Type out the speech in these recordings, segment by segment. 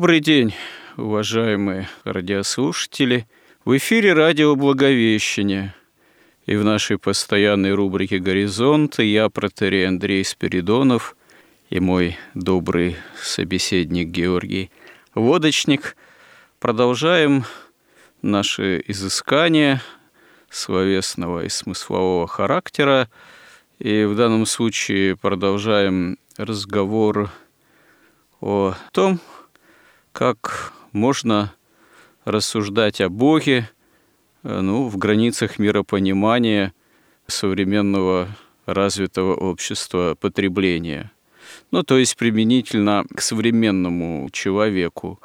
Добрый день, уважаемые радиослушатели. В эфире радио «Благовещение». И в нашей постоянной рубрике «Горизонт» я, протерей Андрей Спиридонов, и мой добрый собеседник Георгий Водочник продолжаем наши изыскания словесного и смыслового характера. И в данном случае продолжаем разговор о том, как можно рассуждать о Боге э, ну, в границах миропонимания современного развитого общества потребления. Ну, то есть применительно к современному человеку.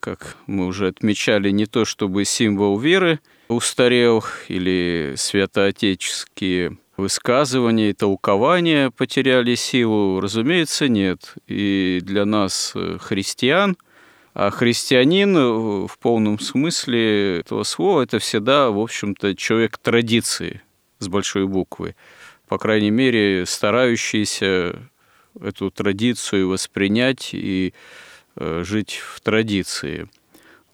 Как мы уже отмечали, не то чтобы символ веры устарел или святоотеческие высказывания и толкования потеряли силу, разумеется, нет. И для нас, э, христиан, а христианин в полном смысле этого слова это всегда, в общем-то, человек традиции с большой буквы. По крайней мере, старающийся эту традицию воспринять и э, жить в традиции.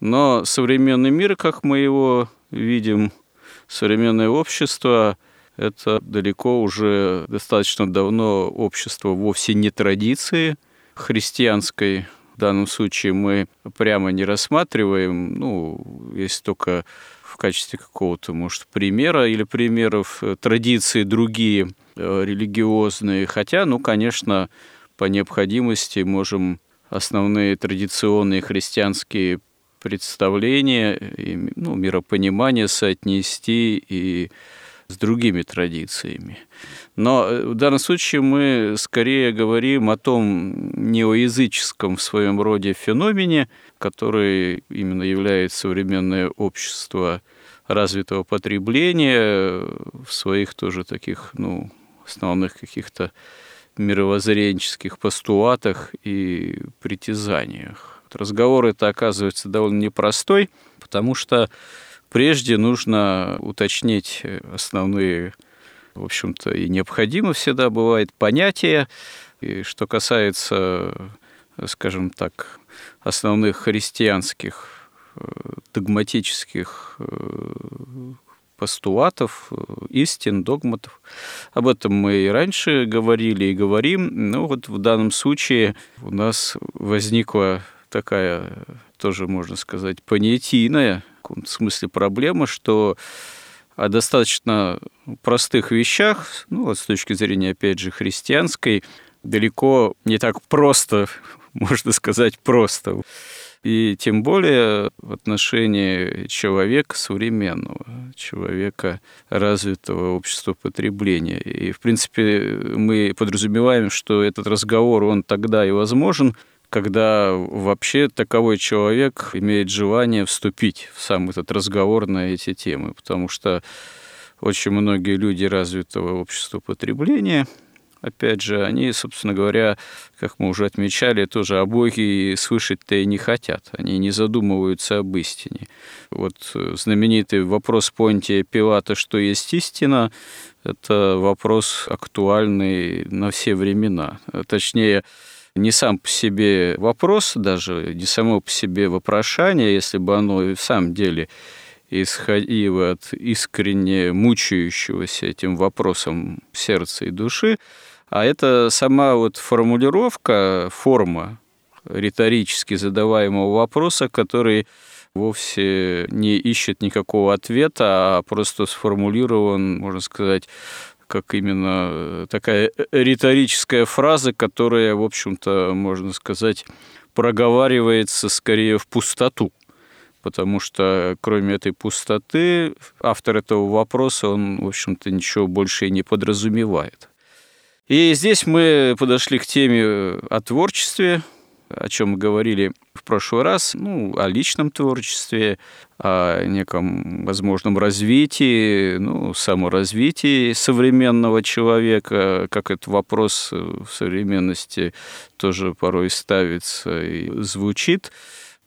Но современный мир, как мы его видим, современное общество – это далеко уже достаточно давно общество вовсе не традиции христианской, в данном случае мы прямо не рассматриваем, ну, если только в качестве какого-то, может, примера или примеров э, традиции другие э, религиозные. Хотя, ну, конечно, по необходимости можем основные традиционные христианские представления, и, ну, миропонимание соотнести и с другими традициями. Но э, в данном случае мы скорее говорим о том неоязыческом в своем роде феномене, который именно является современное общество развитого потребления в своих тоже таких, ну, основных каких-то мировоззренческих постулатах и притязаниях. Разговор это оказывается довольно непростой, потому что прежде нужно уточнить основные, в общем-то, и необходимо всегда бывает понятия. И что касается, скажем так, основных христианских э, догматических э, постулатов, э, истин, догматов. Об этом мы и раньше говорили и говорим. Но вот в данном случае у нас возникла такая, тоже можно сказать, понятийная каком-то смысле проблема, что о достаточно простых вещах, ну, вот с точки зрения, опять же, христианской, далеко не так просто, можно сказать, просто. И тем более в отношении человека современного, человека развитого общества потребления. И, в принципе, мы подразумеваем, что этот разговор, он тогда и возможен, когда вообще таковой человек имеет желание вступить в сам этот разговор на эти темы, потому что очень многие люди развитого общества потребления, опять же, они, собственно говоря, как мы уже отмечали, тоже о Боге слышать-то и не хотят. Они не задумываются об истине. Вот знаменитый вопрос Понтия Пилата «Что есть истина?» это вопрос актуальный на все времена. Точнее, не сам по себе вопрос, даже не само по себе вопрошание, если бы оно и в самом деле исходило от искренне мучающегося этим вопросом сердца и души, а это сама вот формулировка, форма риторически задаваемого вопроса, который вовсе не ищет никакого ответа, а просто сформулирован, можно сказать, как именно э, такая э, риторическая фраза, которая, в общем-то, можно сказать, проговаривается скорее в пустоту. потому что кроме этой пустоты автор этого вопроса, он, в общем-то, ничего больше и не подразумевает. И здесь мы подошли к теме о творчестве, о чем мы говорили в прошлый раз, ну, о личном творчестве, о неком возможном развитии, ну, саморазвитии современного человека, как этот вопрос в современности тоже порой ставится и звучит,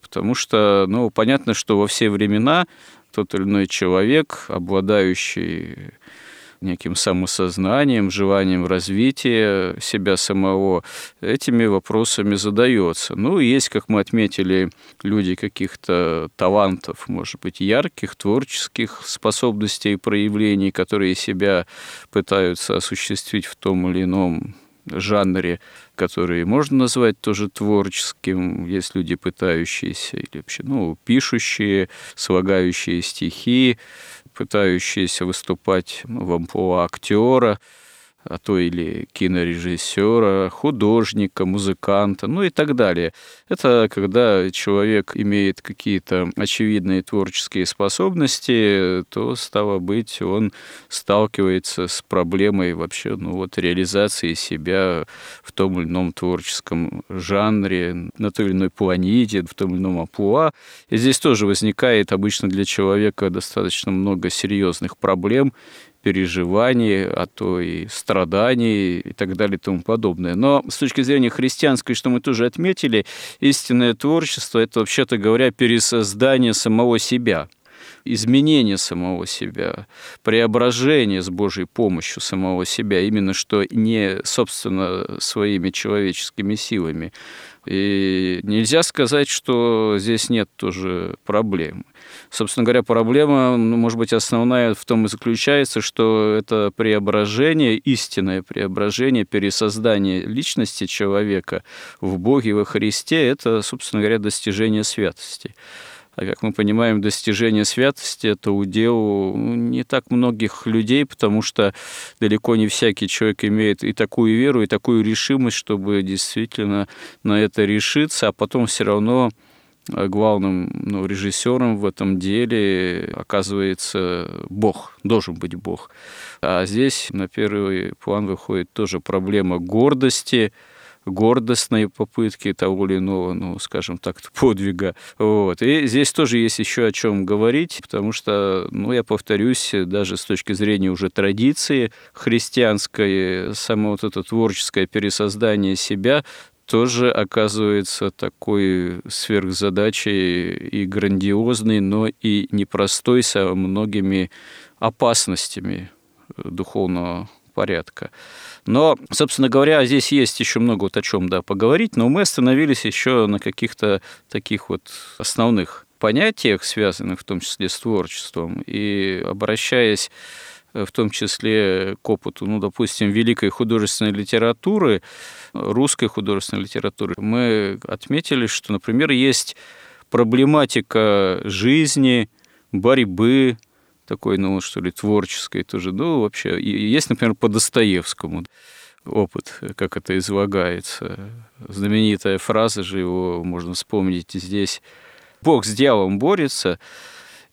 потому что, ну, понятно, что во все времена тот или иной человек, обладающий неким самосознанием, желанием развития себя самого, этими вопросами задается. Ну, есть, как мы отметили, люди каких-то талантов, может быть, ярких, творческих способностей и проявлений, которые себя пытаются осуществить в том или ином жанре, который можно назвать тоже творческим. Есть люди, пытающиеся или вообще, ну, пишущие, слагающие стихи, пытающиеся выступать в амплуа актера, а то или кинорежиссера, художника, музыканта, ну и так далее. Это когда человек имеет какие-то очевидные творческие способности, то, стало быть, он сталкивается с проблемой вообще ну, вот, реализации себя в том или ином творческом жанре, на той или иной планете, в том или ином амплуа. И здесь тоже возникает обычно для человека достаточно много серьезных проблем, переживаний, а то и страданий и так далее и тому подобное. Но с точки зрения христианской, что мы тоже отметили, истинное творчество – это, вообще-то говоря, пересоздание самого себя изменение самого себя, преображение с Божьей помощью самого себя, именно что не, собственно, своими человеческими силами. И нельзя сказать, что здесь нет тоже проблем. Собственно говоря, проблема, ну, может быть, основная в том и заключается, что это преображение, истинное преображение, пересоздание личности человека в Боге, во Христе, это, собственно говоря, достижение святости. А как мы понимаем, достижение святости – это удел ну, не так многих людей, потому что далеко не всякий человек имеет и такую веру, и такую решимость, чтобы действительно на это решиться, а потом все равно Э, главным ну, режиссером в этом деле оказывается Бог, должен быть Бог. А здесь на первый план выходит тоже проблема гордости, гордостной попытки того или иного, ну, скажем так, подвига. Вот. И здесь тоже есть еще о чем говорить, потому что, ну, я повторюсь, даже с точки зрения уже традиции христианской, само вот это творческое пересоздание себя тоже оказывается такой сверхзадачей и грандиозной, но и непростой со многими опасностями духовного порядка. Но, собственно говоря, здесь есть еще много вот о чем да, поговорить, но мы остановились еще на каких-то таких вот основных понятиях, связанных в том числе с творчеством, и обращаясь Э, в том числе к опыту, ну, допустим, великой художественной литературы, русской художественной литературы, мы отметили, что, например, есть проблематика жизни, борьбы, такой, ну, что ли, творческой тоже, ну, вообще, есть, например, по Достоевскому опыт, как это излагается. Знаменитая фраза же его можно вспомнить здесь. Бог с дьяволом борется,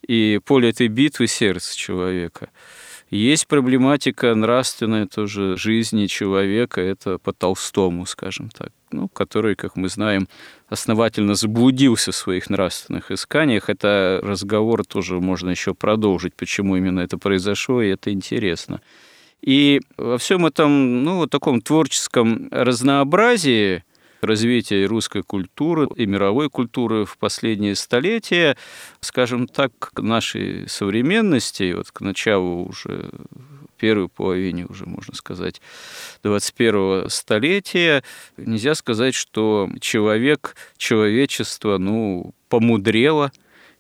и поле этой битвы – сердце человека – есть проблематика нравственная тоже жизни человека, это по Толстому, скажем так, ну, который, как мы знаем, основательно заблудился в своих нравственных исканиях. Это разговор тоже можно еще продолжить, почему именно это произошло, и это интересно. И во всем этом, ну, таком творческом разнообразии, развития русской культуры и мировой культуры в последние столетия, скажем так, к нашей современности, вот к началу уже первой половине уже, можно сказать, 21 столетия, нельзя сказать, что человек, человечество, ну, помудрело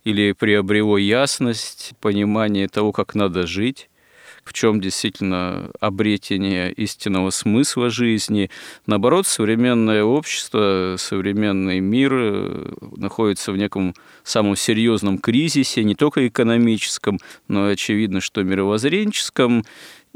или приобрело ясность, понимание того, как надо жить, в чем действительно обретение истинного смысла жизни. Наоборот, современное общество, современный мир э, находится в неком самом серьезном кризисе, не только экономическом, но очевидно, что мировоззренческом.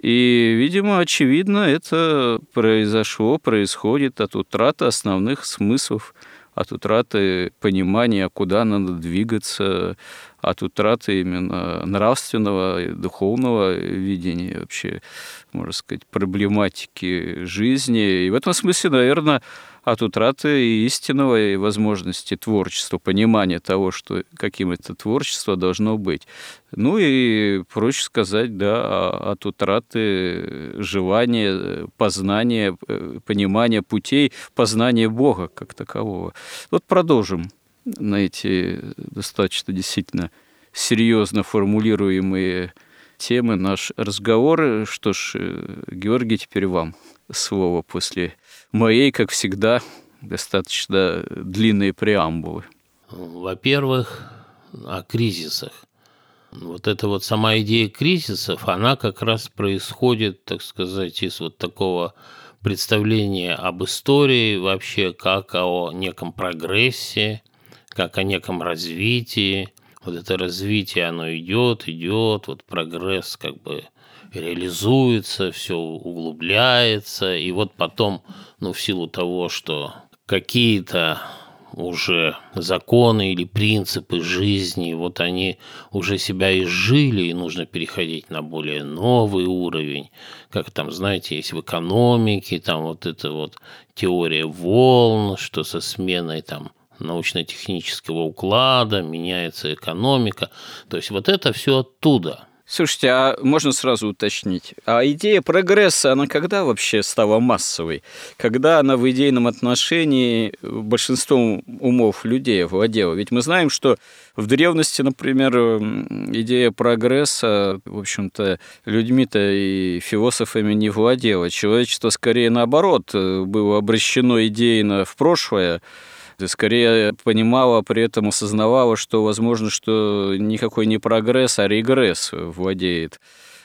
И, видимо, очевидно, это произошло, происходит от утраты основных смыслов от утраты понимания, куда надо двигаться, от утраты именно нравственного и духовного видения вообще, можно сказать, проблематики жизни. И в этом смысле, наверное, от утраты истинного и возможности творчества, понимания того, что каким это творчество должно быть. Ну и, проще сказать, да, от утраты желания, познания, э, понимания путей, познания Бога как такового. Вот продолжим на эти достаточно действительно серьезно формулируемые темы наш разговор. Что ж, э, Георгий, теперь вам слово после моей, как всегда, достаточно длинные преамбулы. Во-первых, о кризисах. Вот эта вот сама идея кризисов, она как раз происходит, так сказать, из вот такого представления об истории вообще, как о неком прогрессе, как о неком развитии. Вот это развитие, оно идет, идет, вот прогресс как бы реализуется, все углубляется, и вот потом, ну, в силу того, что какие-то уже законы или принципы жизни, вот они уже себя изжили, и нужно переходить на более новый уровень, как там, знаете, есть в экономике, там вот эта вот теория волн, что со сменой там научно-технического уклада меняется экономика, то есть вот это все оттуда – Слушайте, а можно сразу уточнить, а идея прогресса, она когда вообще стала массовой? Когда она в идейном отношении большинством умов людей владела? Ведь мы знаем, что в древности, например, идея прогресса, в общем-то, людьми-то и философами не владела. Человечество скорее наоборот было обращено идейно в прошлое, скорее понимала, при этом осознавала, что возможно, что никакой не прогресс, а регресс владеет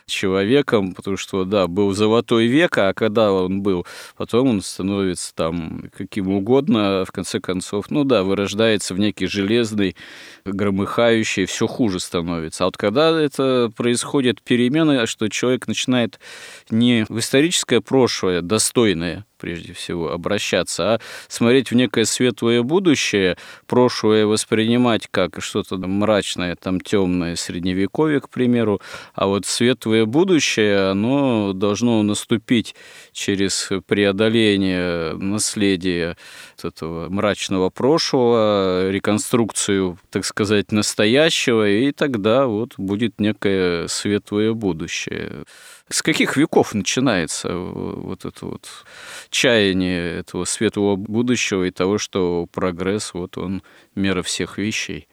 человеком, потому что, да, был золотой век, а когда он был, потом он становится там каким угодно, в конце концов, ну да, вырождается в некий железный, громыхающий, все хуже становится. А вот когда это происходит перемены, что человек начинает не в историческое прошлое, достойное, прежде всего, обращаться, а смотреть в некое светлое будущее, прошлое воспринимать как что-то мрачное, там темное средневековье, к примеру, а вот светлое будущее, оно должно наступить через преодоление наследия этого мрачного прошлого, реконструкцию, так сказать, настоящего, и тогда вот будет некое светлое будущее. С каких веков начинается вот это вот чаяние этого светлого будущего и того, что прогресс, вот он мера всех вещей?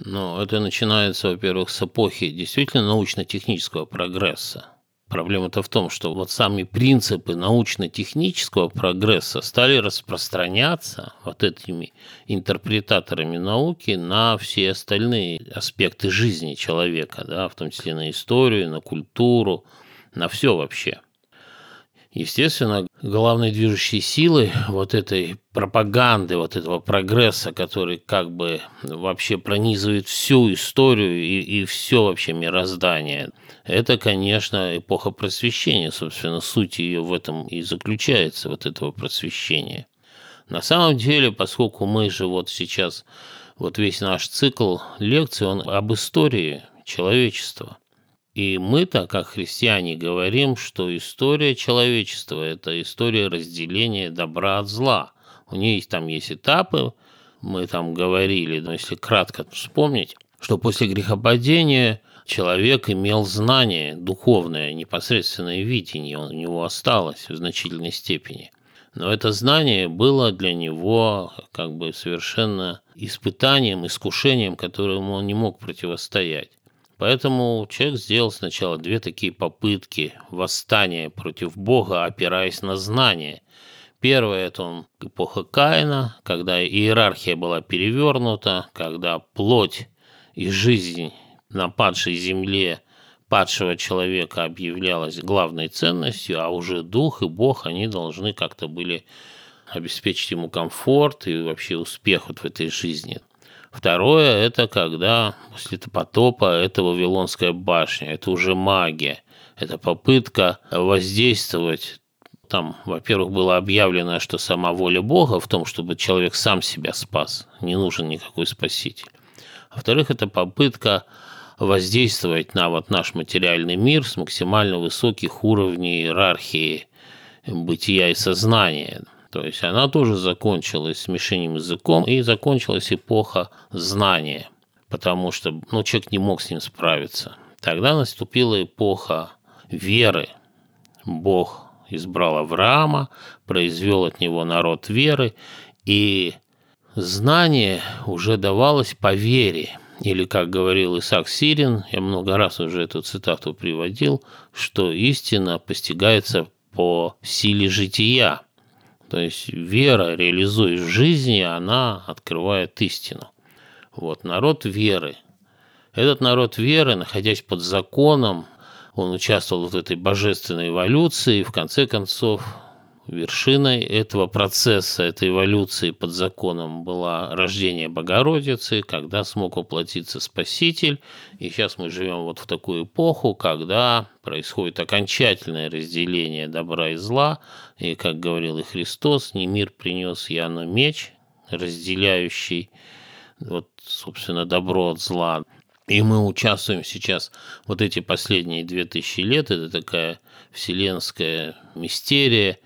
Ну, это начинается, во-первых, с эпохи действительно научно-технического прогресса. Проблема-то в том, что вот сами принципы научно-технического прогресса стали распространяться вот этими интерпретаторами науки на все остальные аспекты жизни человека, да, в том числе на историю, на культуру, на все вообще. Естественно, главной движущей силой вот этой пропаганды, вот этого прогресса, который как бы вообще пронизывает всю историю и, и все вообще мироздание, это, конечно, эпоха просвещения, собственно, суть ее в этом и заключается, вот этого просвещения. На самом деле, поскольку мы же вот сейчас, вот весь наш цикл лекций, он об истории человечества – и мы-то, как христиане, говорим, что история человечества – это история разделения добра от зла. У нее там есть этапы, мы там говорили, но если кратко вспомнить, что после грехопадения человек имел знание духовное, непосредственное видение, у него осталось в значительной степени. Но это знание было для него как бы совершенно испытанием, искушением, которому он не мог противостоять. Поэтому человек сделал сначала две такие попытки восстания против Бога, опираясь на знание. Первое – это он эпоха Каина, когда иерархия была перевернута, когда плоть и жизнь на падшей земле падшего человека объявлялась главной ценностью, а уже дух и Бог, они должны как-то были обеспечить ему комфорт и вообще успех вот в этой жизни. Второе – это когда после потопа это Вавилонская башня, это уже магия, это попытка воздействовать Там, во-первых, было объявлено, что сама воля Бога в том, чтобы человек сам себя спас, не нужен никакой спаситель. Во-вторых, это попытка воздействовать на вот наш материальный мир с максимально высоких уровней иерархии бытия и сознания. То есть она тоже закончилась смешением языком, и закончилась эпоха знания, потому что ну, человек не мог с ним справиться. Тогда наступила эпоха веры. Бог избрал Авраама, произвел от него народ веры, и знание уже давалось по вере. Или, как говорил Исаак Сирин, я много раз уже эту цитату приводил, что истина постигается по силе жития. То есть вера, реализуясь в жизни, она открывает истину. Вот народ веры. Этот народ веры, находясь под законом, он участвовал в этой божественной эволюции, и в конце концов вершиной этого процесса, этой эволюции под законом была рождение Богородицы, когда смог воплотиться Спаситель. И сейчас мы живем вот в такую эпоху, когда происходит окончательное разделение добра и зла. И, как говорил и Христос, не мир принес я, но меч, разделяющий вот, собственно, добро от зла. И мы участвуем сейчас, вот эти последние две тысячи лет, это такая вселенская мистерия,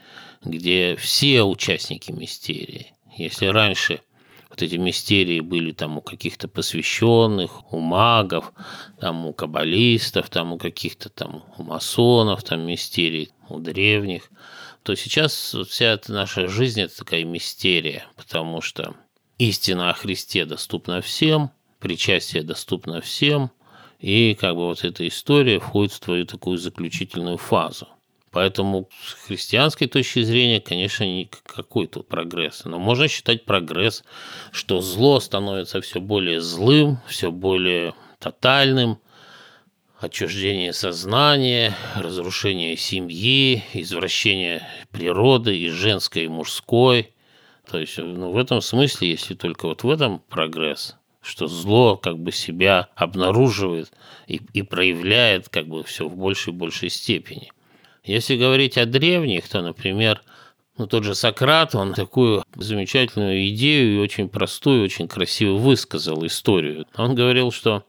где все участники мистерии. Если раньше вот эти мистерии были там у каких-то посвященных, у магов, там у каббалистов, там у каких-то там у масонов, там мистерий, у древних, то сейчас вся эта наша жизнь – это такая мистерия, потому что истина о Христе доступна всем – причастие доступно всем, и как бы вот эта история входит в твою такую заключительную фазу. Поэтому с христианской точки зрения, конечно, никакой тут прогресс. Но можно считать прогресс, что зло становится все более злым, все более тотальным, отчуждение сознания, разрушение семьи, извращение природы и женской, и мужской. То есть ну, в этом смысле, если только вот в этом прогресс – что зло как бы себя обнаруживает и, и проявляет как бы все в большей и большей степени. Если говорить о древних, то, например, ну, тот же Сократ, он такую замечательную идею и очень простую, очень красиво высказал историю. Он говорил, что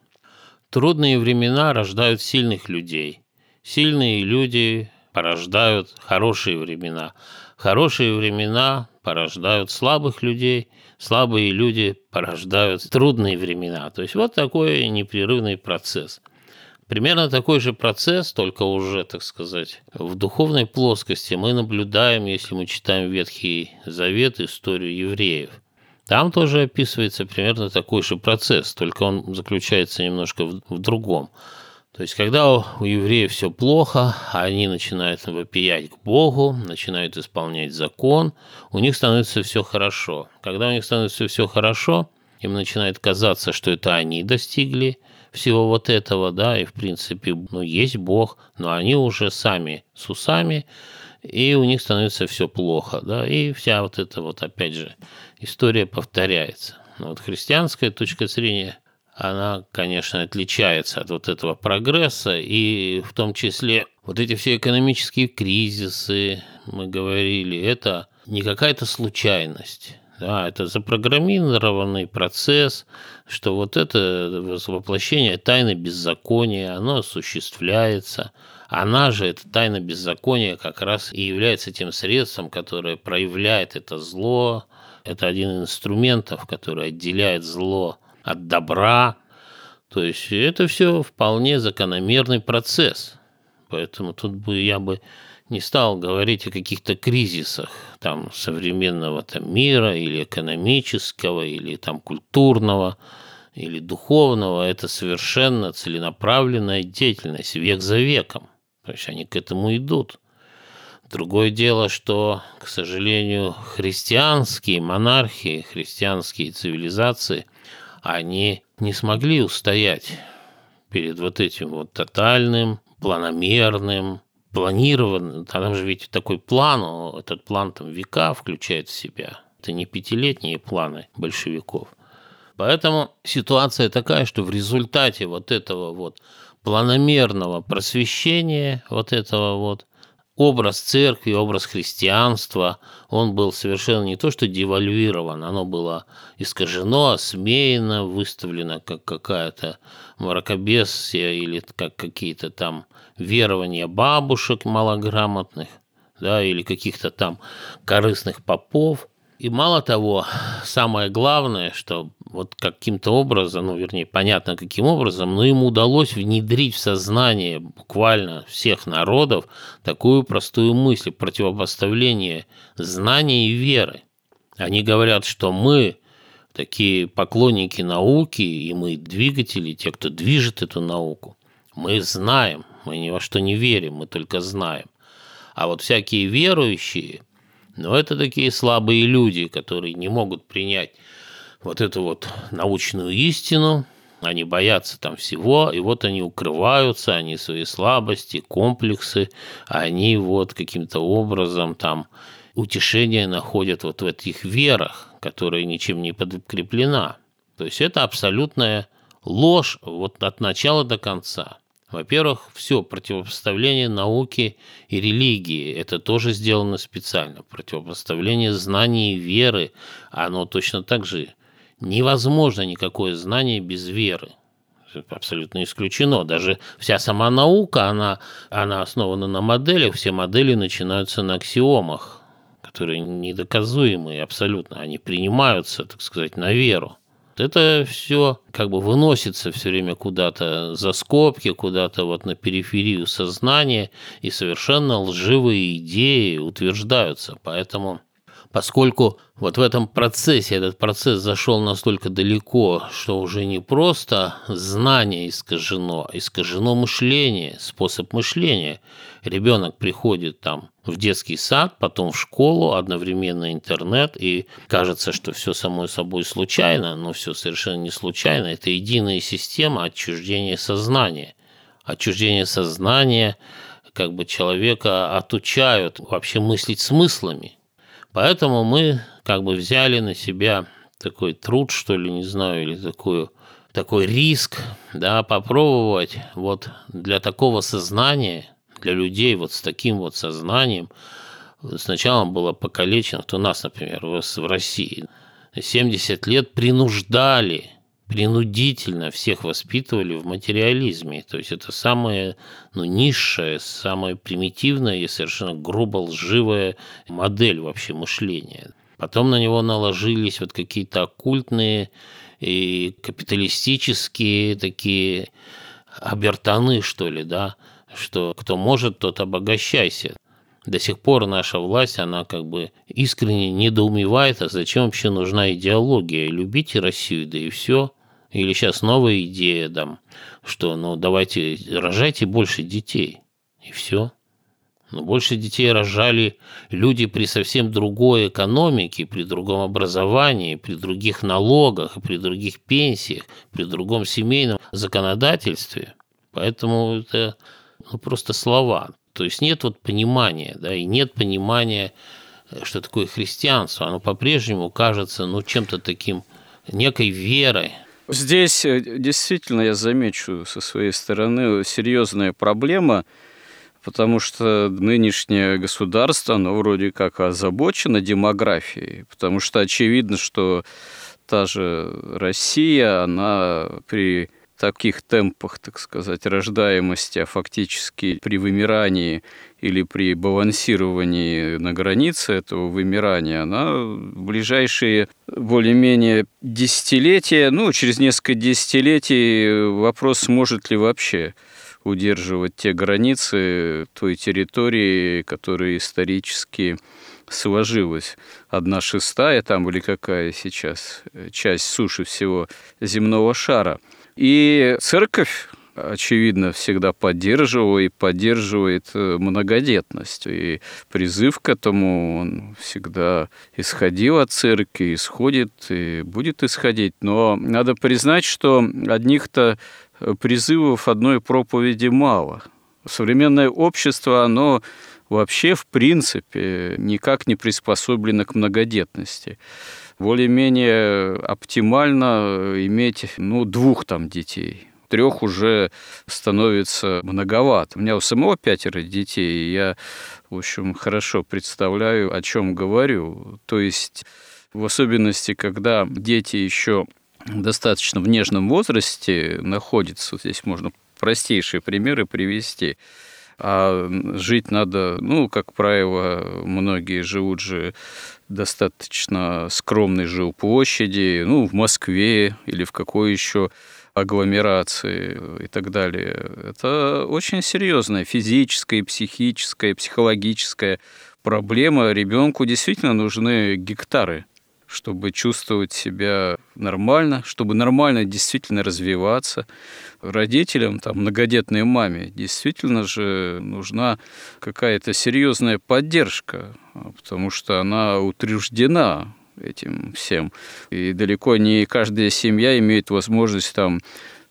трудные времена рождают сильных людей. Сильные люди порождают хорошие времена. Хорошие времена порождают слабых людей – слабые люди порождают трудные времена. То есть вот такой непрерывный процесс. Примерно такой же процесс, только уже, так сказать, в духовной плоскости мы наблюдаем, если мы читаем Ветхий Завет, историю евреев. Там тоже описывается примерно такой же процесс, только он заключается немножко в, в другом. То есть, когда у евреев все плохо, они начинают вопиять к Богу, начинают исполнять закон, у них становится все хорошо. Когда у них становится все хорошо, им начинает казаться, что это они достигли всего вот этого, да, и в принципе, ну, есть Бог, но они уже сами с усами, и у них становится все плохо, да, и вся вот эта вот, опять же, история повторяется. Но вот христианская точка зрения – она, конечно, отличается от вот этого прогресса, и в том числе вот эти все экономические кризисы, мы говорили, это не какая-то случайность. Да, это запрограммированный процесс, что вот это воплощение тайны беззакония, оно осуществляется. Она же, эта тайна беззакония, как раз и является тем средством, которое проявляет это зло. Это один из инструментов, который отделяет зло от добра. То есть это все вполне закономерный процесс. Поэтому тут бы я бы не стал говорить о каких-то кризисах там, современного там, мира или экономического, или там, культурного, или духовного. Это совершенно целенаправленная деятельность век за веком. То есть они к этому идут. Другое дело, что, к сожалению, христианские монархии, христианские цивилизации они не смогли устоять перед вот этим вот тотальным, планомерным, планированным. Там же ведь такой план, этот план там века включает в себя. Это не пятилетние планы большевиков. Поэтому ситуация такая, что в результате вот этого вот планомерного просвещения, вот этого вот образ церкви, образ христианства, он был совершенно не то, что девальвирован, оно было искажено, осмеяно, выставлено как какая-то мракобесия или как какие-то там верования бабушек малограмотных, да, или каких-то там корыстных попов – и мало того, самое главное, что вот каким-то образом, ну, вернее, понятно, каким образом, но ему удалось внедрить в сознание буквально всех народов такую простую мысль, противопоставление знания и веры. Они говорят, что мы такие поклонники науки, и мы двигатели, те, кто движет эту науку. Мы знаем, мы ни во что не верим, мы только знаем. А вот всякие верующие – но это такие слабые люди, которые не могут принять вот эту вот научную истину, они боятся там всего, и вот они укрываются, они свои слабости, комплексы, они вот каким-то образом там утешение находят вот в этих верах, которая ничем не подкреплена. То есть это абсолютная ложь вот от начала до конца. Во-первых, все противопоставление науки и религии, это тоже сделано специально. Противопоставление знаний и веры, оно точно так же невозможно никакое знание без веры. Это абсолютно исключено. Даже вся сама наука, она, она основана на моделях, все модели начинаются на аксиомах, которые недоказуемые абсолютно, они принимаются, так сказать, на веру. Это все как бы выносится все время куда-то за скобки, куда-то вот на периферию сознания, и совершенно лживые идеи утверждаются. Поэтому поскольку вот в этом процессе, этот процесс зашел настолько далеко, что уже не просто знание искажено, а искажено мышление, способ мышления. Ребенок приходит там в детский сад, потом в школу, одновременно интернет, и кажется, что все само собой случайно, но все совершенно не случайно. Это единая система отчуждения сознания. Отчуждение сознания как бы человека отучают вообще мыслить смыслами. Поэтому мы как бы взяли на себя такой труд, что ли, не знаю, или такую, такой риск, да, попробовать вот для такого сознания, для людей вот с таким вот сознанием, сначала было покалечено, то нас, например, в России 70 лет принуждали принудительно всех воспитывали в материализме. То есть это самая ну, низшая, самая примитивная и совершенно грубо лживая модель вообще мышления. Потом на него наложились вот какие-то оккультные и капиталистические такие обертаны, что ли, да, что кто может, тот обогащайся. До сих пор наша власть, она как бы искренне недоумевает, а зачем вообще нужна идеология? Любите Россию, да и все. Или сейчас новая идея, там, что ну давайте рожайте больше детей. И все. Но больше детей рожали люди при совсем другой экономике, при другом образовании, при других налогах, при других пенсиях, при другом семейном законодательстве. Поэтому это ну, просто слова. То есть нет вот понимания, да, и нет понимания, что такое христианство. Оно по-прежнему кажется, ну, чем-то таким, некой верой. Здесь э, действительно, я замечу со своей стороны, серьезная проблема, потому что нынешнее государство, оно вроде как озабочено демографией, потому что очевидно, что та же Россия, она при таких темпах, так сказать, рождаемости, а фактически при вымирании или при балансировании на границе этого вымирания, она в ближайшие более-менее десятилетия, ну, через несколько десятилетий вопрос, сможет ли вообще удерживать те границы той территории, которая исторически сложилась. Одна шестая там или какая сейчас часть суши всего земного шара – и церковь очевидно, всегда поддерживала и поддерживает э, многодетность. И призыв к этому он всегда исходил от церкви, исходит и будет исходить. Но надо признать, что одних-то призывов одной проповеди мало. Современное общество, оно вообще, в принципе, никак не приспособлено к многодетности более-менее оптимально иметь ну, двух там детей. трех уже становится многовато. У меня у самого пятеро детей, и я, в общем, хорошо представляю, о чем говорю. То есть в особенности, когда дети еще достаточно в нежном возрасте находятся, здесь можно простейшие примеры привести, а жить надо, ну, как правило, многие живут же достаточно скромной жилплощади, ну, в Москве или в какой еще агломерации и так далее. Это очень серьезная физическая, психическая, психологическая проблема. Ребенку действительно нужны гектары чтобы чувствовать себя нормально, чтобы нормально действительно развиваться. Родителям, там, многодетной маме действительно же нужна какая-то серьезная поддержка, потому что она утруждена этим всем. И далеко не каждая семья имеет возможность там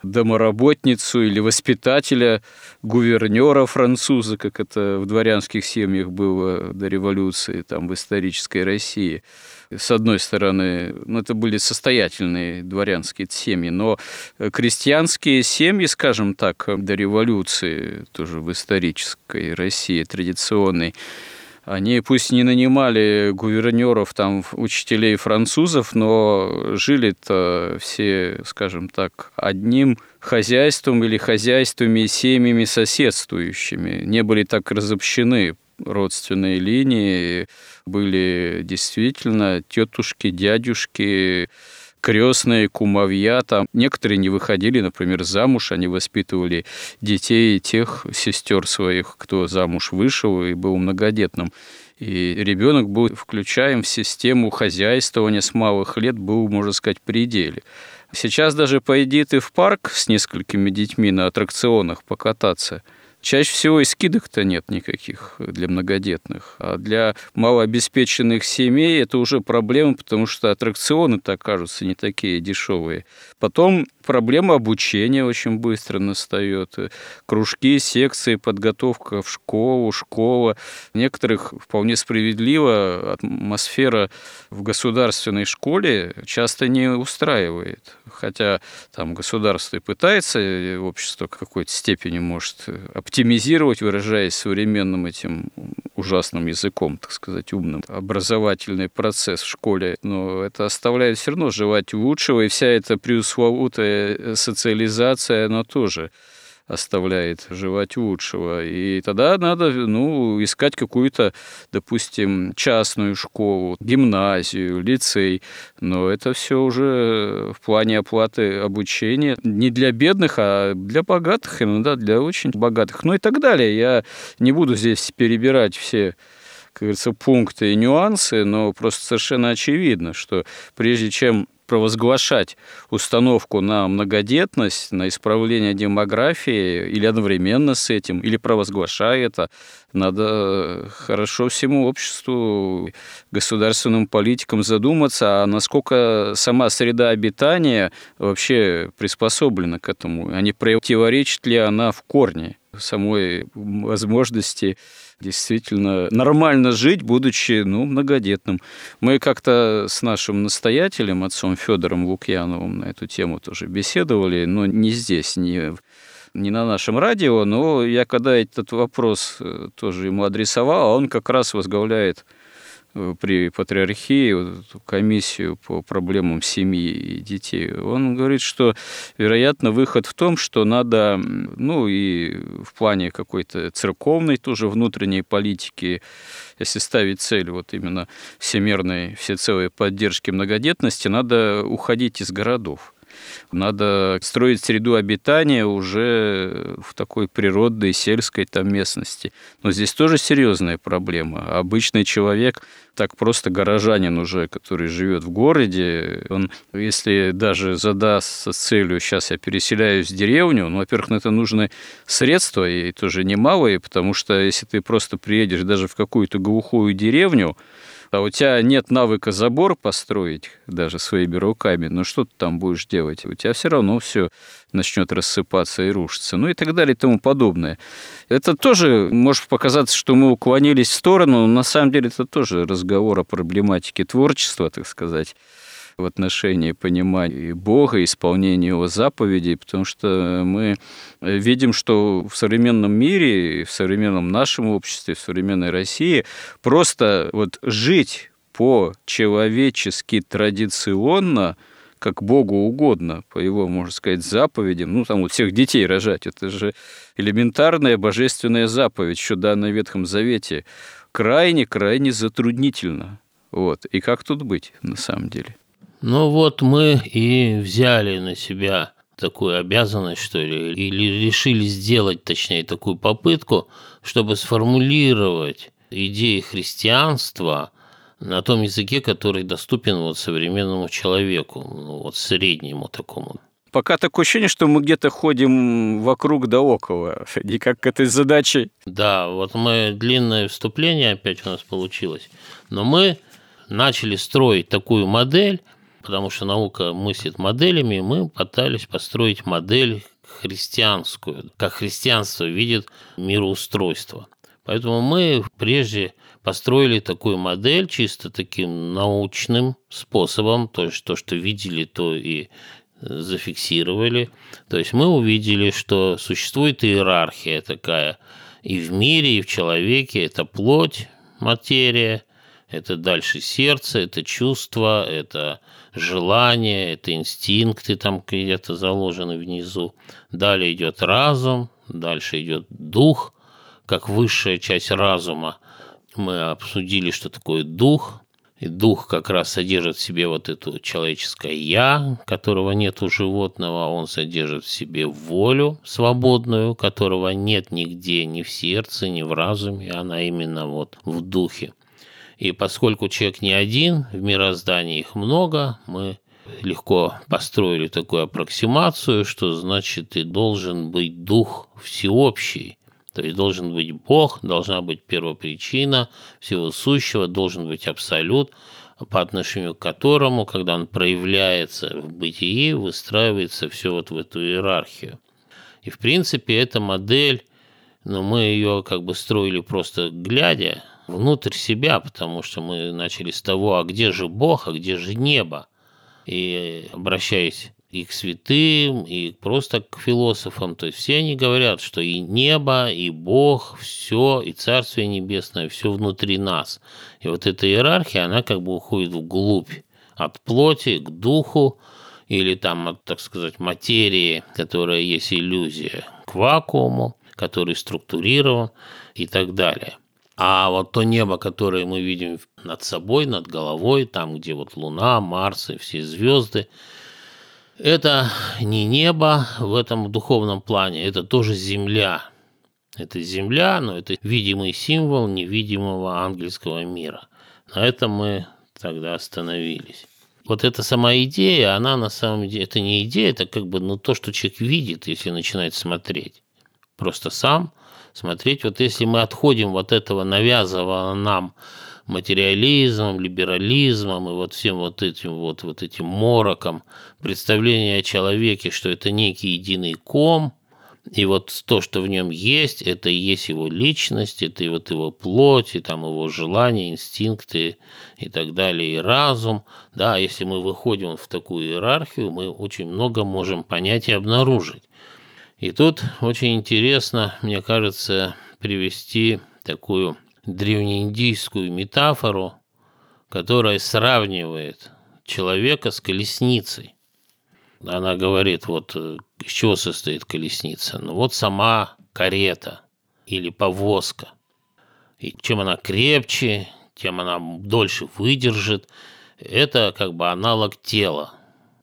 домоработницу или воспитателя, гувернера француза, как это в дворянских семьях было до революции, там, в исторической России. С одной стороны, ну, это были состоятельные дворянские семьи, но крестьянские семьи, скажем так, до революции, тоже в исторической России традиционной, они пусть не нанимали гувернеров, там, учителей французов, но жили-то все, скажем так, одним хозяйством или хозяйствами и семьями соседствующими. Не были так разобщены родственные линии, были действительно тетушки, дядюшки, крестные, кумовья, там некоторые не выходили, например, замуж, они воспитывали детей тех сестер своих, кто замуж вышел и был многодетным. И ребенок был включаем в систему хозяйствования с малых лет, был, можно сказать, пределе. Сейчас даже пойди ты в парк с несколькими детьми на аттракционах покататься – Чаще всего и скидок-то нет никаких для многодетных. А для малообеспеченных семей это уже проблема, потому что аттракционы-то окажутся не такие дешевые. Потом проблема обучения очень быстро настает. Кружки, секции, подготовка в школу, школа. Некоторых вполне справедливо атмосфера в государственной школе часто не устраивает. Хотя там государство и пытается, общество в какой-то степени может оптимизировать, выражаясь современным этим ужасным языком, так сказать, умным, образовательный процесс в школе. Но это оставляет все равно желать лучшего, и вся эта преусловутая социализация, она тоже оставляет желать лучшего. И тогда надо ну, искать какую-то, допустим, частную школу, гимназию, лицей. Но это все уже в плане оплаты обучения не для бедных, а для богатых, иногда для очень богатых. Ну и так далее. Я не буду здесь перебирать все как говорится, пункты и нюансы, но просто совершенно очевидно, что прежде чем провозглашать установку на многодетность, на исправление демографии или одновременно с этим, или провозглашая это, надо хорошо всему обществу, государственным политикам задуматься, а насколько сама среда обитания вообще приспособлена к этому, а не противоречит ли она в корне самой возможности действительно нормально жить, будучи ну, многодетным. Мы как-то с нашим настоятелем, отцом Федором Лукьяновым, на эту тему тоже беседовали, но не здесь, не не на нашем радио, но я когда этот вопрос э, тоже ему адресовал, он как раз возглавляет при патриархии, комиссию по проблемам семьи и детей, он говорит, что, вероятно, выход в том, что надо, ну и в плане какой-то церковной тоже внутренней политики, если ставить цель вот именно всемирной всецелой поддержки многодетности, надо уходить из городов. Надо строить среду обитания уже в такой природной, сельской там местности. Но здесь тоже серьезная проблема. Обычный человек, так просто горожанин уже, который живет в городе, он, если даже задастся целью, сейчас я переселяюсь в деревню, ну, во-первых, на это нужны средства, и тоже немалые, потому что если ты просто приедешь даже в какую-то глухую деревню, а у тебя нет навыка забор построить даже своими руками, ну что ты там будешь делать? У тебя все равно все начнет рассыпаться и рушиться, ну и так далее и тому подобное. Это тоже может показаться, что мы уклонились в сторону, но на самом деле это тоже разговор о проблематике творчества, так сказать. В отношении понимания Бога, исполнения Его заповедей, потому что мы видим, что в современном мире, в современном нашем обществе, в современной России просто вот жить по-человечески традиционно – как Богу угодно, по его, можно сказать, заповедям. Ну, там вот всех детей рожать, это же элементарная божественная заповедь, еще данная в Ветхом Завете. Крайне-крайне затруднительно. Вот. И как тут быть, на самом деле? Ну вот мы и взяли на себя такую обязанность, что ли, или решили сделать, точнее, такую попытку, чтобы сформулировать идеи христианства – на том языке, который доступен вот современному человеку, ну, вот среднему такому. Пока такое ощущение, что мы где-то ходим вокруг да около, никак к этой задаче. Да, вот мы длинное вступление опять у нас получилось, но мы начали строить такую модель, потому что наука мыслит моделями, мы пытались построить модель христианскую, как христианство видит мироустройство. Поэтому мы прежде построили такую модель чисто таким научным способом, то есть то, что видели, то и зафиксировали. То есть мы увидели, что существует иерархия такая и в мире, и в человеке. Это плоть, материя, это дальше сердце, это чувство, это желание, это инстинкты там где-то заложены внизу. Далее идет разум, дальше идет дух, как высшая часть разума – мы обсудили, что такое дух. И дух как раз содержит в себе вот это человеческое «я», которого нет у животного, он содержит в себе волю свободную, которого нет нигде, ни в сердце, ни в разуме, она именно вот в духе. И поскольку человек не один, в мироздании их много, мы легко построили такую аппроксимацию, что значит и должен быть дух всеобщий, то есть должен быть Бог, должна быть первопричина всего сущего, должен быть абсолют, по отношению к которому, когда он проявляется в бытии, выстраивается все вот в эту иерархию. И в принципе эта модель, но ну, мы ее как бы строили просто глядя внутрь себя, потому что мы начали с того, а где же Бог, а где же небо. И обращаясь и к святым, и просто к философам. То есть все они говорят, что и небо, и Бог, все, и Царствие Небесное, все внутри нас. И вот эта иерархия, она как бы уходит вглубь, от плоти к духу, или там так сказать, материи, которая есть иллюзия, к вакууму, который структурирован и так далее. А вот то небо, которое мы видим над собой, над головой, там, где вот Луна, Марс и все звезды, это не небо в этом духовном плане, это тоже земля. Это земля, но это видимый символ невидимого ангельского мира. На этом мы тогда остановились. Вот эта сама идея, она на самом деле, это не идея, это как бы ну, то, что человек видит, если начинает смотреть. Просто сам смотреть. Вот если мы отходим вот этого навязанного нам материализмом, либерализмом и вот всем вот этим вот, вот этим мороком представления о человеке, что это некий единый ком, и вот то, что в нем есть, это и есть его личность, это и вот его плоть, и там его желания, инстинкты и так далее, и разум. Да, если мы выходим в такую иерархию, мы очень много можем понять и обнаружить. И тут очень интересно, мне кажется, привести такую древнеиндийскую метафору, которая сравнивает человека с колесницей. Она говорит, вот э, из чего состоит колесница? Ну вот сама карета или повозка. И чем она крепче, тем она дольше выдержит. Это как бы аналог тела.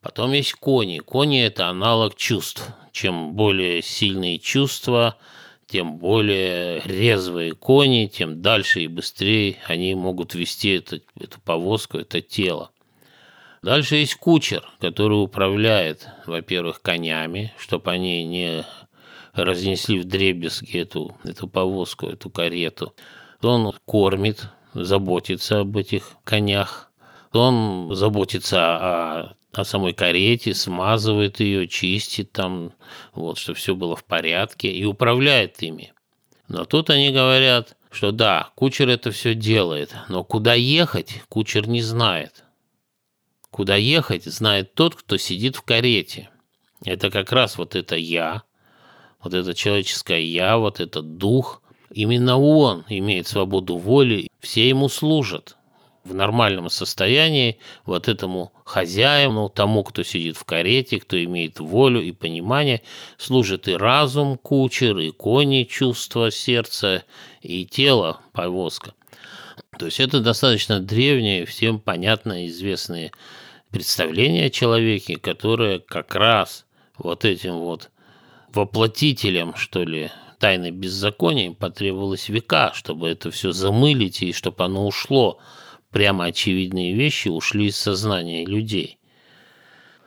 Потом есть кони. Кони – это аналог чувств. Чем более сильные чувства, тем более резвые кони, тем дальше и быстрее они могут вести это, эту повозку, это тело. Дальше есть кучер, который управляет, во-первых, конями, чтобы они не разнесли в дребезги эту, эту повозку, эту карету. Он кормит, заботится об этих конях. Он заботится о о самой карете, смазывает ее, чистит там, вот, чтобы все было в порядке и управляет ими. Но тут они говорят, что да, кучер это все делает, но куда ехать, кучер не знает. куда ехать, знает тот, кто сидит в карете. Это как раз вот это «я», вот это человеческое «я», вот этот дух. Именно он имеет свободу воли, все ему служат в нормальном состоянии вот этому хозяину, тому, кто сидит в карете, кто имеет волю и понимание, служит и разум, кучер, и кони, чувство сердца, и тело, повозка. То есть это достаточно древние, всем понятно известные представления о человеке, которые как раз вот этим вот воплотителем, что ли, тайны беззакония потребовалось века, чтобы это все замылить и чтобы оно ушло прямо очевидные вещи ушли из сознания людей.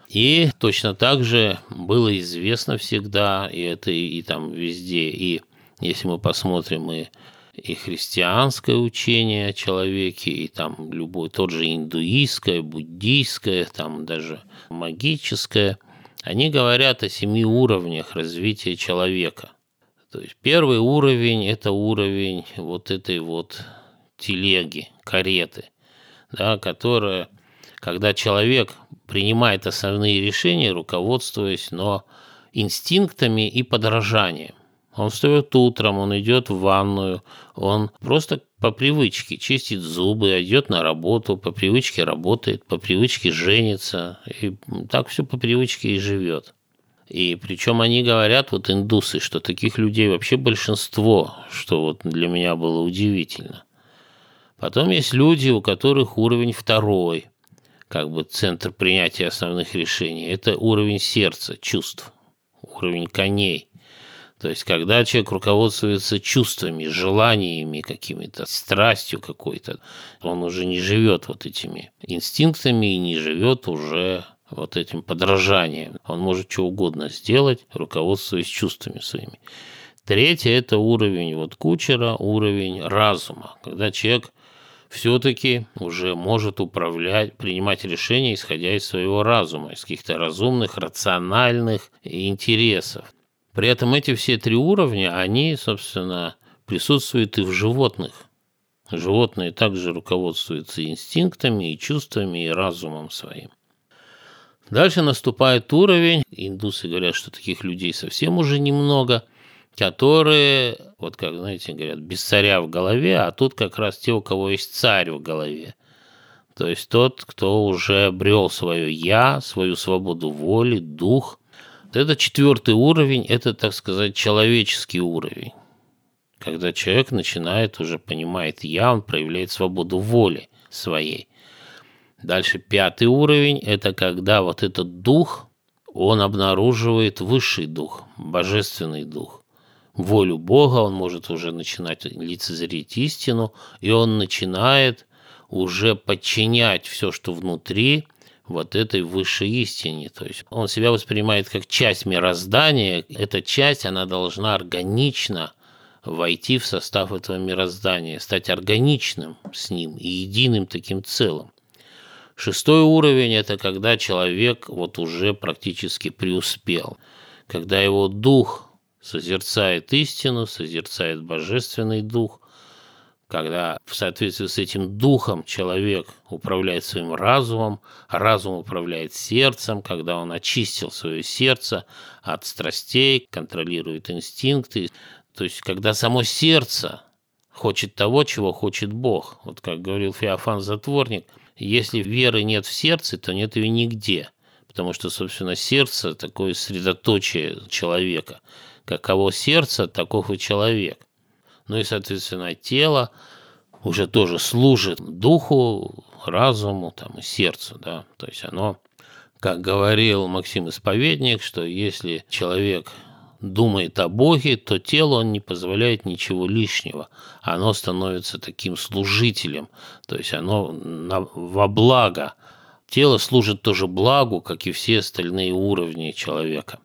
И точно так же было известно всегда, и это и, и там везде, и если мы посмотрим и, и христианское учение о человеке, и там любой тот же индуистское, буддийское, там даже магическое, они говорят о семи уровнях развития человека. То есть первый уровень – это уровень вот этой вот телеги, кареты, да, которая, когда человек принимает основные решения, руководствуясь, но инстинктами и подражанием. Он встает утром, он идет в ванную, он просто по привычке чистит зубы, идет на работу, по привычке работает, по привычке женится, и так все по привычке и живет. И причем они говорят, вот индусы, что таких людей вообще большинство, что вот для меня было удивительно – Потом есть люди, у которых уровень второй, как бы центр принятия основных решений. Это уровень сердца, чувств, уровень коней. То есть, когда человек руководствуется чувствами, желаниями какими-то, страстью какой-то, он уже не живет вот этими инстинктами и не живет уже вот этим подражанием. Он может что угодно сделать, руководствуясь чувствами своими. Третье – это уровень вот кучера, уровень разума, когда человек все-таки уже может управлять, принимать решения, исходя из своего разума, из каких-то разумных, рациональных интересов. При этом эти все три уровня, они, собственно, присутствуют и в животных. Животные также руководствуются инстинктами, и чувствами, и разумом своим. Дальше наступает уровень, индусы говорят, что таких людей совсем уже немного, которые, вот как, знаете, говорят, без царя в голове, а тут как раз те, у кого есть царь в голове. То есть тот, кто уже обрел свое «я», свою свободу воли, дух. Это четвертый уровень, это, так сказать, человеческий уровень. Когда человек начинает уже понимает «я», он проявляет свободу воли своей. Дальше пятый уровень – это когда вот этот дух, он обнаруживает высший дух, божественный дух волю Бога, он может уже начинать лицезреть истину, и он начинает уже подчинять все, что внутри, вот этой высшей истине. То есть он себя воспринимает как часть мироздания. Эта часть, она должна органично войти в состав этого мироздания, стать органичным с ним и единым таким целым. Шестой уровень – это когда человек вот уже практически преуспел, когда его дух созерцает истину, созерцает божественный дух, когда в соответствии с этим духом человек управляет своим разумом, а разум управляет сердцем, когда он очистил свое сердце от страстей, контролирует инстинкты. То есть, когда само сердце хочет того, чего хочет Бог. Вот как говорил Феофан Затворник, если веры нет в сердце, то нет ее нигде. Потому что, собственно, сердце – такое средоточие человека – каково сердце, таков и человек. Ну и, соответственно, тело уже тоже служит духу, разуму там, и сердцу. Да? То есть оно, как говорил Максим Исповедник, что если человек думает о Боге, то тело он не позволяет ничего лишнего. Оно становится таким служителем, то есть оно на, во благо. Тело служит тоже благу, как и все остальные уровни человека.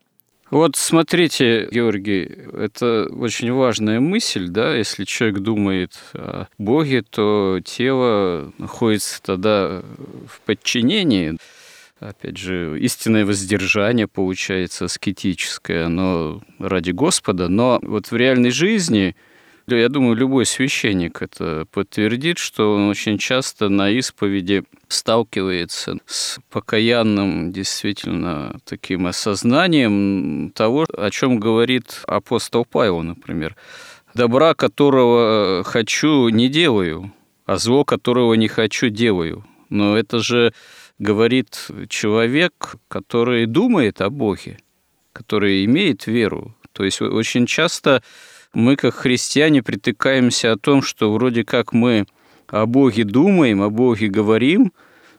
Вот смотрите, Георгий, это очень важная мысль, да, если человек думает о Боге, то тело находится тогда в подчинении. Опять же, истинное воздержание получается аскетическое, оно ради Господа, но вот в реальной жизни Я думаю, любой священник это подтвердит, что он очень часто на исповеди сталкивается с покаянным действительно таким осознанием того, о чем говорит апостол Павел, например. «Добра, которого хочу, не делаю, а зло, которого не хочу, делаю». Но это же говорит человек, который думает о Боге, который имеет веру. То есть очень часто мы, как христиане, притыкаемся о том, что вроде как мы о Боге думаем, о Боге говорим,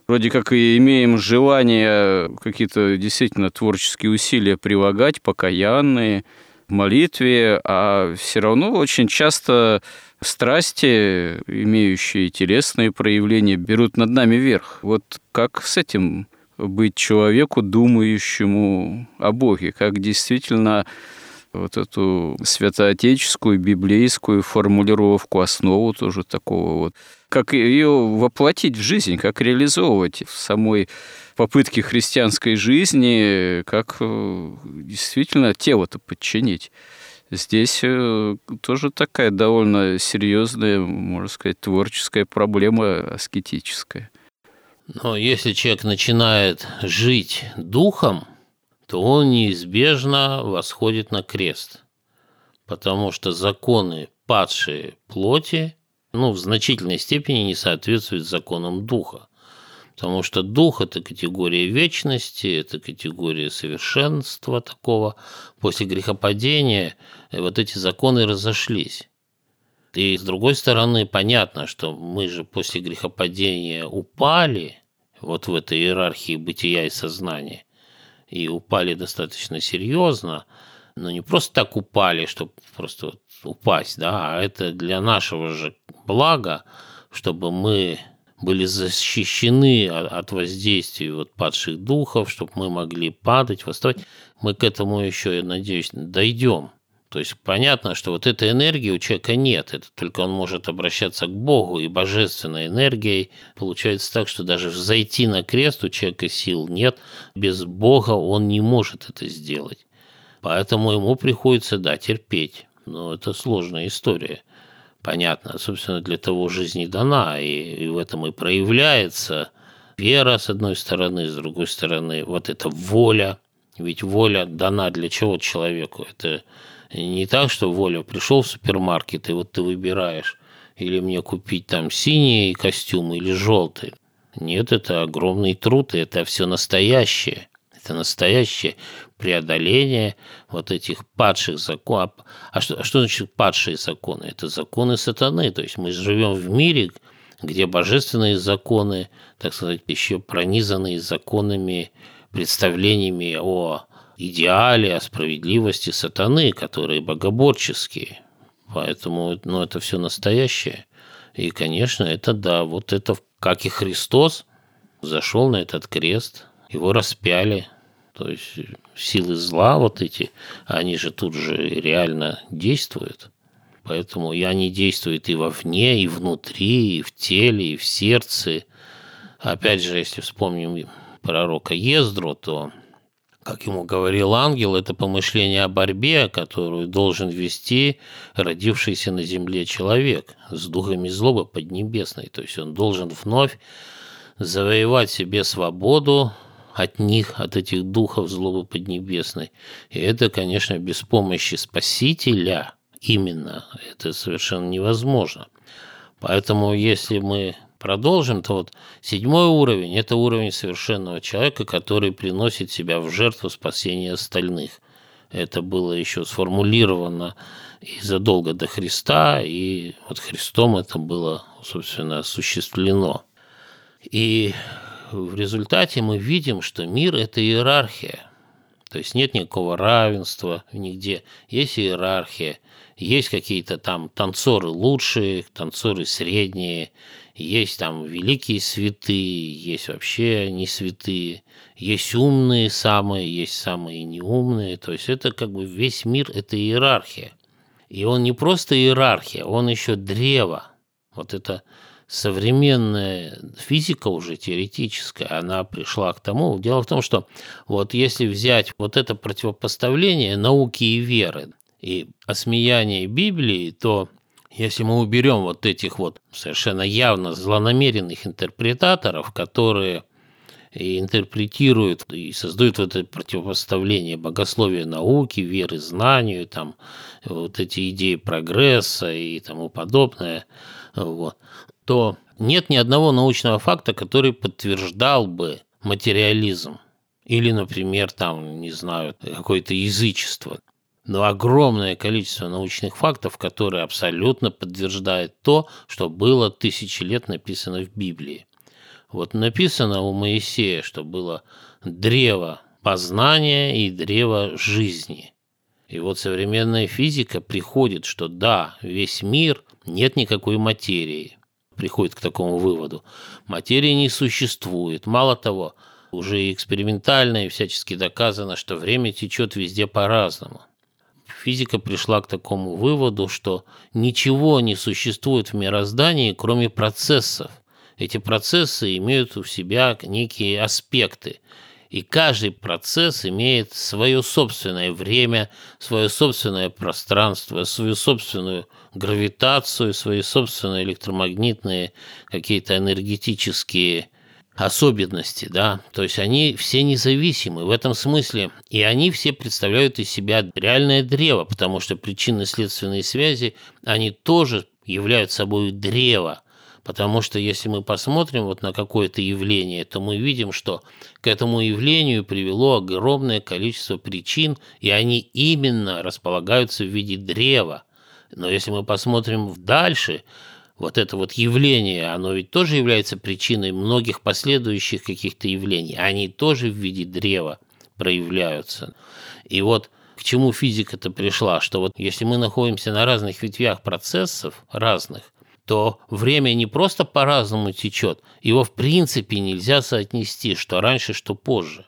вроде как и имеем желание какие-то действительно творческие усилия прилагать, покаянные, в молитве, а все равно очень часто страсти, имеющие телесные проявления, берут над нами верх. Вот как с этим быть человеку, думающему о Боге, как действительно вот эту святоотеческую, библейскую формулировку, основу тоже такого вот, как ее воплотить в жизнь, как реализовывать в самой попытке христианской жизни, как э, действительно тело-то подчинить. Здесь э, тоже такая довольно серьезная, можно сказать, творческая проблема аскетическая. Но если человек начинает жить духом, то он неизбежно восходит на крест, потому что законы падшие плоти ну, в значительной степени не соответствуют законам духа. Потому что дух – это категория вечности, это категория совершенства такого. После грехопадения вот эти законы разошлись. И с другой стороны, понятно, что мы же после грехопадения упали вот в этой иерархии бытия и сознания и упали достаточно серьезно, но не просто так упали, чтобы просто вот упасть, да, а это для нашего же блага, чтобы мы были защищены от воздействия вот падших духов, чтобы мы могли падать, восставать. Мы к этому еще, я надеюсь, дойдем. То есть понятно, что вот этой энергии у человека нет, это только он может обращаться к Богу, и божественной энергией получается так, что даже взойти на крест у человека сил нет, без Бога он не может это сделать. Поэтому ему приходится, да, терпеть. Но это сложная история. Понятно, собственно, для того жизнь и дана, и, и в этом и проявляется вера, с одной стороны, с другой стороны, вот эта воля. Ведь воля дана для чего человеку? Это не так, что Воля пришел в супермаркет, и вот ты выбираешь, или мне купить там синий костюм или желтый. Нет, это огромный труд, и это все настоящее. Это настоящее преодоление вот этих падших законов. А что, а что значит падшие законы? Это законы сатаны. То есть мы живем в мире, где божественные законы, так сказать, еще пронизанные законами, представлениями о идеале, о справедливости сатаны, которые богоборческие. Поэтому ну, это все настоящее. И, конечно, это да, вот это, как и Христос, зашел на этот крест, его распяли. То есть силы зла вот эти, они же тут же реально действуют. Поэтому и они действуют и вовне, и внутри, и в теле, и в сердце. Опять же, если вспомним пророка Ездру, то как ему говорил ангел, это помышление о борьбе, которую должен вести родившийся на земле человек с духами злобы поднебесной. То есть он должен вновь завоевать себе свободу от них, от этих духов злобы поднебесной. И это, конечно, без помощи Спасителя именно. Это совершенно невозможно. Поэтому если мы продолжим, то вот седьмой уровень – это уровень совершенного человека, который приносит себя в жертву спасения остальных. Это было еще сформулировано и задолго до Христа, и вот Христом это было, собственно, осуществлено. И в результате мы видим, что мир – это иерархия. То есть нет никакого равенства нигде. Есть иерархия, есть какие-то там танцоры лучшие, танцоры средние, есть там великие святые, есть вообще не святые, есть умные самые, есть самые неумные. То есть это как бы весь мир – это иерархия. И он не просто иерархия, он еще древо. Вот это современная физика уже теоретическая, она пришла к тому. Дело в том, что вот если взять вот это противопоставление науки и веры и осмеяние Библии, то Если мы уберем вот этих вот совершенно явно злонамеренных интерпретаторов, которые и интерпретируют и создают вот это противопоставление богословия науки, веры знанию, там, вот эти идеи прогресса и тому подобное, вот, то нет ни одного научного факта, который подтверждал бы материализм. Или, например, там, не знаю, какое-то язычество. Но огромное количество научных фактов, которые абсолютно подтверждают то, что было тысячи лет написано в Библии. Вот написано у Моисея, что было древо познания и древо жизни. И вот современная физика приходит, что да, весь мир нет никакой материи. Приходит к такому выводу. Материи не существует. Мало того, уже экспериментально и всячески доказано, что время течет везде по-разному. Физика пришла к такому выводу, что ничего не существует в мироздании, кроме процессов – эти процессы имеют у себя некие аспекты. И каждый процесс имеет свое собственное время, свое собственное пространство, свою собственную гравитацию, свои собственные электромагнитные какие-то энергетические особенности, да, то есть они все независимы в этом смысле, и они все представляют из себя реальное древо, потому что причинно-следственные связи, они тоже являются собой древо, Потому что если мы посмотрим вот на какое-то явление, то мы видим, что к этому явлению привело огромное количество причин, и они именно располагаются в виде древа. Но если мы посмотрим дальше, вот это вот явление, оно ведь тоже является причиной многих последующих каких-то явлений. Они тоже в виде древа проявляются. И вот к чему физика-то пришла, что вот если мы находимся на разных ветвях процессов, разных, то время не просто по-разному течет, его в принципе нельзя соотнести, что раньше, что позже.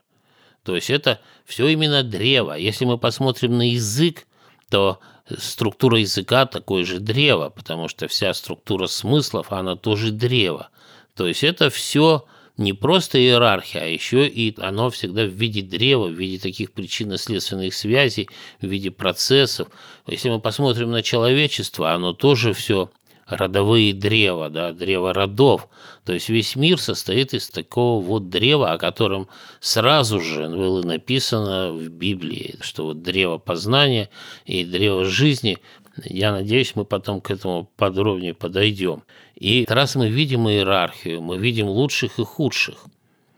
То есть это все именно древо. Если мы посмотрим на язык, то структура языка такое же древо, потому что вся структура смыслов, она тоже древо. То есть это все не просто иерархия, а еще и оно всегда в виде древа, в виде таких причинно-следственных связей, в виде процессов. Если мы посмотрим на человечество, оно тоже все родовые древа, да, древо родов. То есть весь мир состоит из такого вот древа, о котором сразу же было написано в Библии, что вот древо познания и древо жизни. Я надеюсь, мы потом к этому подробнее подойдем. И раз мы видим иерархию, мы видим лучших и худших,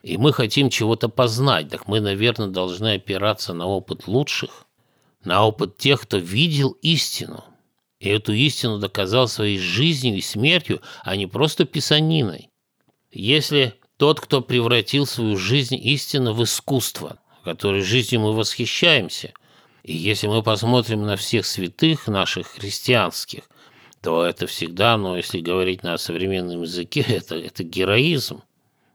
и мы хотим чего-то познать, так мы, наверное, должны опираться на опыт лучших, на опыт тех, кто видел истину – и эту истину доказал своей жизнью и смертью, а не просто писаниной. Если тот, кто превратил свою жизнь истинно в искусство, которой жизнью мы восхищаемся, и если мы посмотрим на всех святых наших христианских, то это всегда, но если говорить на современном языке, это, это героизм,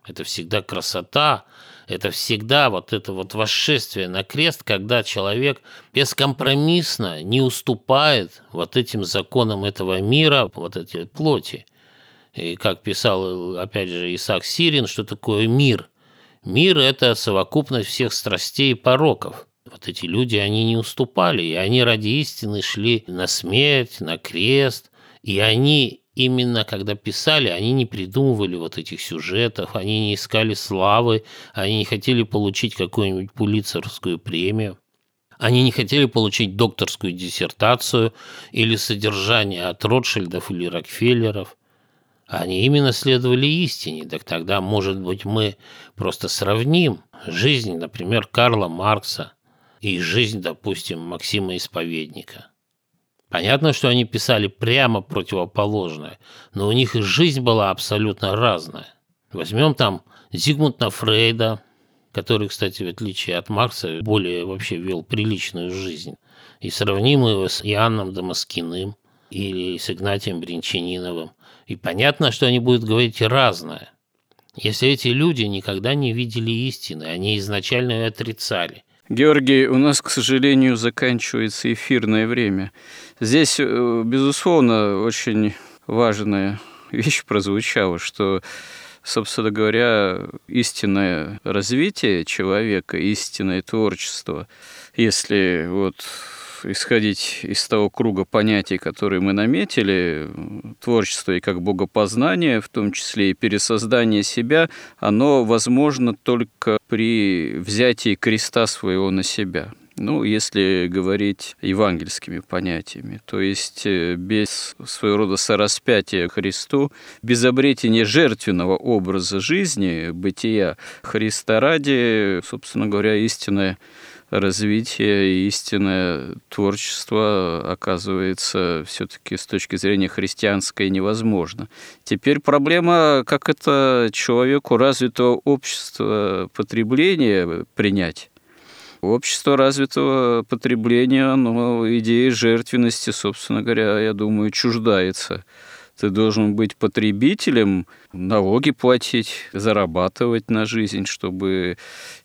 это всегда красота, это всегда вот это вот восшествие на крест, когда человек бескомпромиссно не уступает вот этим законам этого мира, вот этой плоти. И как писал, опять же, Исаак Сирин, что такое мир? Мир – это совокупность всех страстей и пороков. Вот эти люди, они не уступали, и они ради истины шли на смерть, на крест, и они именно когда писали, они не придумывали вот этих сюжетов, они не искали славы, они не хотели получить какую-нибудь пулицерскую премию. Они не хотели получить докторскую диссертацию или содержание от Ротшильдов или Рокфеллеров. Они именно следовали истине. Так тогда, может быть, мы просто сравним жизнь, например, Карла Маркса и жизнь, допустим, Максима Исповедника – Понятно, что они писали прямо противоположное, но у них и жизнь была абсолютно разная. Возьмем там Зигмунда Фрейда, который, кстати, в отличие от Маркса, более вообще вел приличную жизнь, и сравним его с Иоанном Дамаскиным или с Игнатием Бринчаниновым. И понятно, что они будут говорить разное. Если эти люди никогда не видели истины, они изначально ее отрицали, Георгий, у нас, к сожалению, заканчивается эфирное время. Здесь, э, безусловно, очень важная вещь прозвучала, что, собственно говоря, истинное развитие человека, истинное творчество, если вот исходить из того круга понятий, которые мы наметили, творчество и как богопознание, в том числе и пересоздание себя, оно возможно только при взятии креста своего на себя. Ну, если говорить евангельскими понятиями, то есть э, без своего рода сораспятия Христу, без обретения жертвенного образа жизни, бытия Христа ради, собственно говоря, истинное развитие и истинное творчество оказывается все-таки с точки зрения христианской невозможно. Теперь проблема, как это человеку развитого общества потребления принять. Общество развитого потребления, оно идеи жертвенности, собственно говоря, я думаю, чуждается. Ты должен быть потребителем, налоги платить, зарабатывать на жизнь, чтобы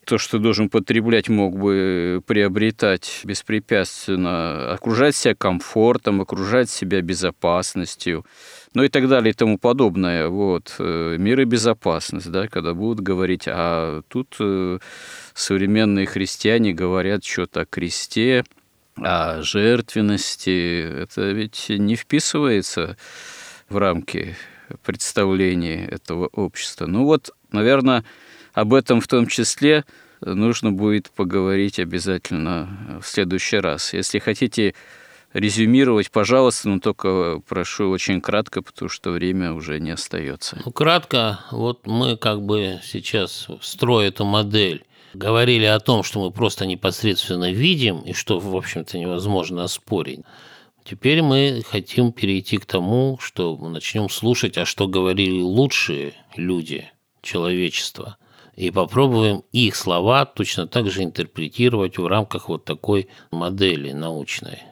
то, что ты должен потреблять, мог бы приобретать беспрепятственно, окружать себя комфортом, окружать себя безопасностью, ну и так далее и тому подобное. Вот. Э, мир и безопасность, да, когда будут говорить, а тут э, современные христиане говорят что-то о кресте, о жертвенности. Это ведь не вписывается в рамки представления этого общества. Ну вот, наверное, об этом в том числе нужно будет поговорить обязательно в следующий раз. Если хотите резюмировать, пожалуйста, но только прошу очень кратко, потому что время уже не остается. Ну, кратко, вот мы как бы сейчас, строя эту модель, говорили о том, что мы просто непосредственно видим, и что, в общем-то, невозможно оспорить. Теперь мы хотим перейти к тому, что мы начнем слушать, а что говорили лучшие люди человечества, и попробуем их слова точно так же интерпретировать в рамках вот такой модели научной.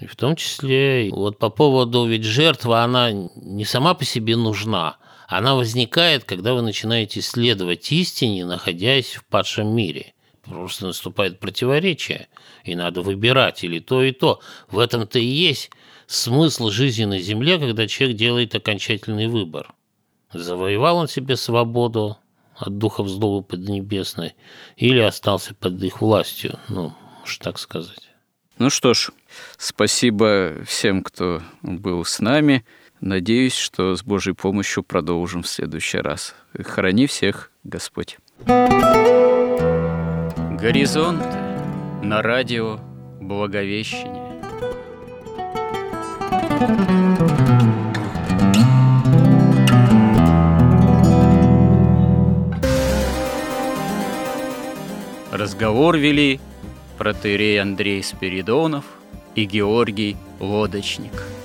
И в том числе, вот по поводу, ведь жертва, она не сама по себе нужна, она возникает, когда вы начинаете исследовать истине, находясь в падшем мире. Просто наступает противоречие, и надо выбирать или то, и то. В этом-то и есть смысл жизни на Земле, когда человек делает окончательный выбор. Завоевал он себе свободу от духов злого поднебесной или остался под их властью, ну, может так сказать. Ну что ж, спасибо всем, кто был с нами. Надеюсь, что с Божьей помощью продолжим в следующий раз. Храни всех Господь. Горизонт на радио Благовещение. Разговор вели протеерей Андрей Спиридонов и Георгий Лодочник –